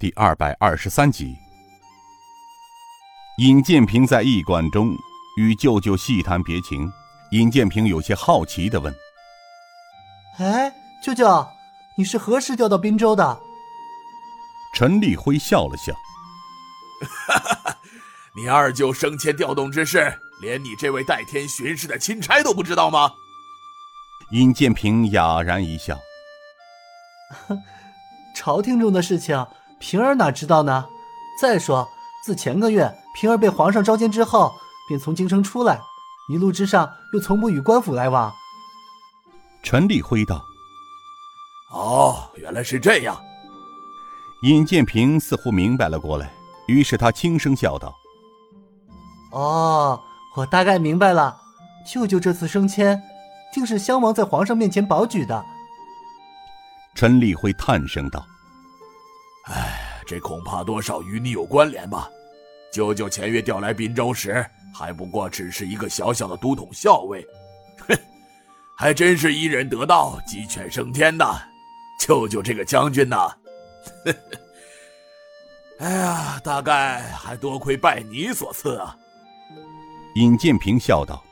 第二百二十三集。尹建平在驿馆中与舅舅细谈别情，尹建平有些好奇的问：“哎，舅舅，你是何时调到滨州的？”陈立辉笑了笑：“哈哈，你二舅升迁调动之事，连你这位代天巡视的钦差都不知道吗？”尹建平哑然一笑。朝廷中的事情，平儿哪知道呢？再说，自前个月平儿被皇上召见之后，便从京城出来，一路之上又从不与官府来往。陈立辉道：“哦，原来是这样。”尹建平似乎明白了过来，于是他轻声笑道：“哦，我大概明白了，舅舅这次升迁，定是襄王在皇上面前保举的。”陈立辉叹声道：“哎，这恐怕多少与你有关联吧？舅舅前月调来滨州时，还不过只是一个小小的都统校尉，哼，还真是一人得道，鸡犬升天呐！舅舅这个将军呐，呵呵，哎呀，大概还多亏拜你所赐啊。”尹建平笑道：“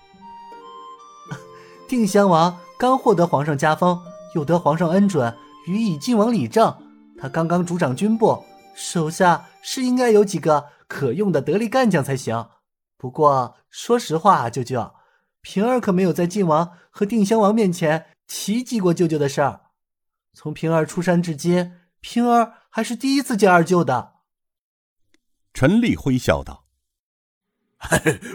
定襄王刚获得皇上加封，又得皇上恩准。”予以晋王理政，他刚刚主掌军部，手下是应该有几个可用的得力干将才行。不过说实话，舅舅，平儿可没有在晋王和定襄王面前提及过舅舅的事儿。从平儿出山至今，平儿还是第一次见二舅的。陈立辉笑道：“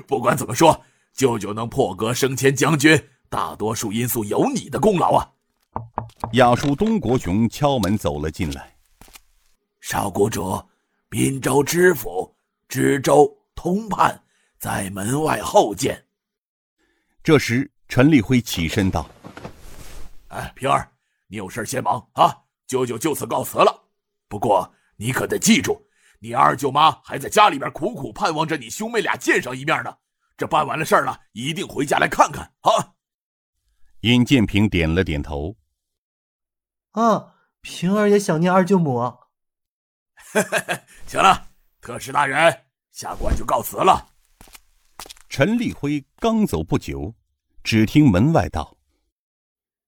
不管怎么说，舅舅能破格升迁将军，大多数因素有你的功劳啊。”亚叔东国雄敲门走了进来。少谷主，滨州知府、知州、通判在门外候见。这时，陈立辉起身道：“哎，平儿，你有事先忙啊，舅舅就此告辞了。不过你可得记住，你二舅妈还在家里边苦苦盼望着你兄妹俩见上一面呢。这办完了事儿了，一定回家来看看啊。”尹建平点了点头。啊，平儿也想念二舅母。行了，特使大人，下官就告辞了。陈立辉刚走不久，只听门外道：“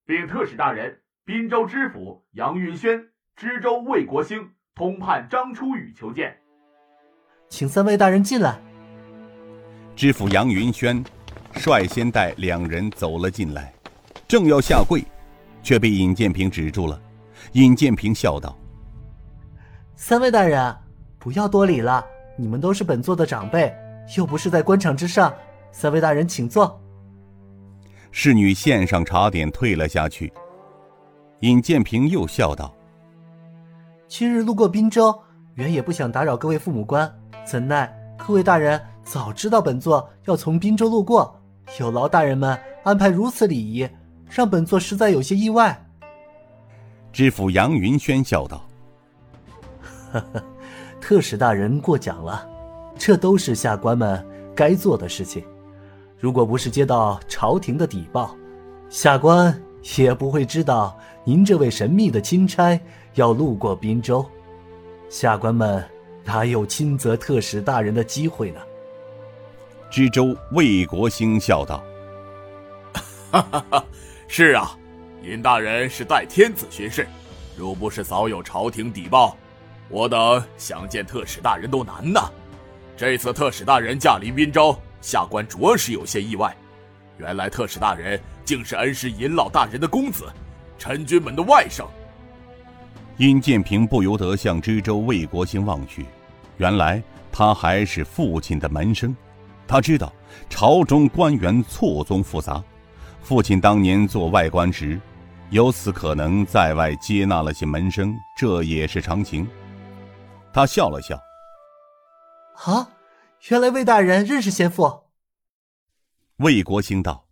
禀特使大人，滨州知府杨云轩、知州魏国兴、通判张初雨求见，请三位大人进来。”知府杨云轩率先带两人走了进来，正要下跪。却被尹建平止住了。尹建平笑道：“三位大人，不要多礼了。你们都是本座的长辈，又不是在官场之上。三位大人，请坐。”侍女献上茶点，退了下去。尹建平又笑道：“今日路过滨州，原也不想打扰各位父母官，怎奈各位大人早知道本座要从滨州路过，有劳大人们安排如此礼仪。”让本座实在有些意外。知府杨云轩笑道：“呵呵，特使大人过奖了，这都是下官们该做的事情。如果不是接到朝廷的底报，下官也不会知道您这位神秘的钦差要路过滨州。下官们哪有亲责特使大人的机会呢？”知州魏国兴笑道：“哈哈哈。”是啊，尹大人是代天子巡视，如不是早有朝廷底报，我等想见特使大人都难呐。这次特使大人驾临滨州，下官着实有些意外。原来特使大人竟是恩师尹老大人的公子，陈军门的外甥。殷建平不由得向知州魏国兴望去，原来他还是父亲的门生。他知道朝中官员错综复杂。父亲当年做外官时，由此可能在外接纳了些门生，这也是常情。他笑了笑：“啊，原来魏大人认识先父。”魏国兴道：“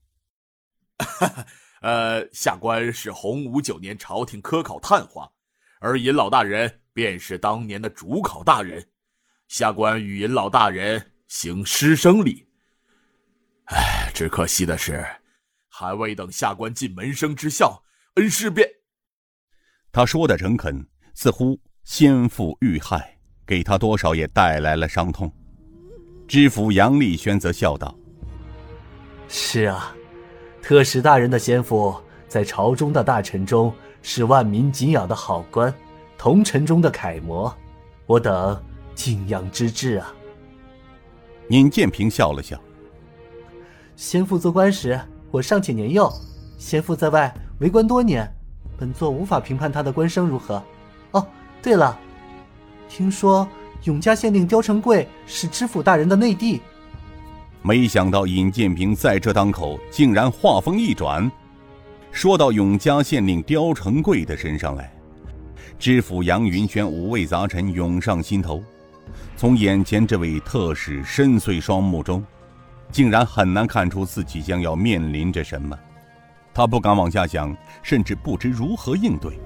呃，下官是洪武九年朝廷科考探花，而尹老大人便是当年的主考大人，下官与尹老大人行师生礼。哎，只可惜的是。”还未等下官进门生之孝，恩师便……他说的诚恳，似乎先父遇害，给他多少也带来了伤痛。知府杨立轩则笑道：“是啊，特使大人的先父在朝中的大臣中是万民敬仰的好官，同臣中的楷模，我等敬仰之至啊。”尹建平笑了笑：“先父做官时，我尚且年幼；先父在外为官多年，本座无法评判他的官声如何。哦，对了，听说……”永嘉县令刁成贵是知府大人的内弟。没想到尹建平在这当口，竟然话锋一转，说到永嘉县令刁成贵的身上来。知府杨云轩五味杂陈涌上心头，从眼前这位特使深邃双目中，竟然很难看出自己将要面临着什么。他不敢往下想，甚至不知如何应对。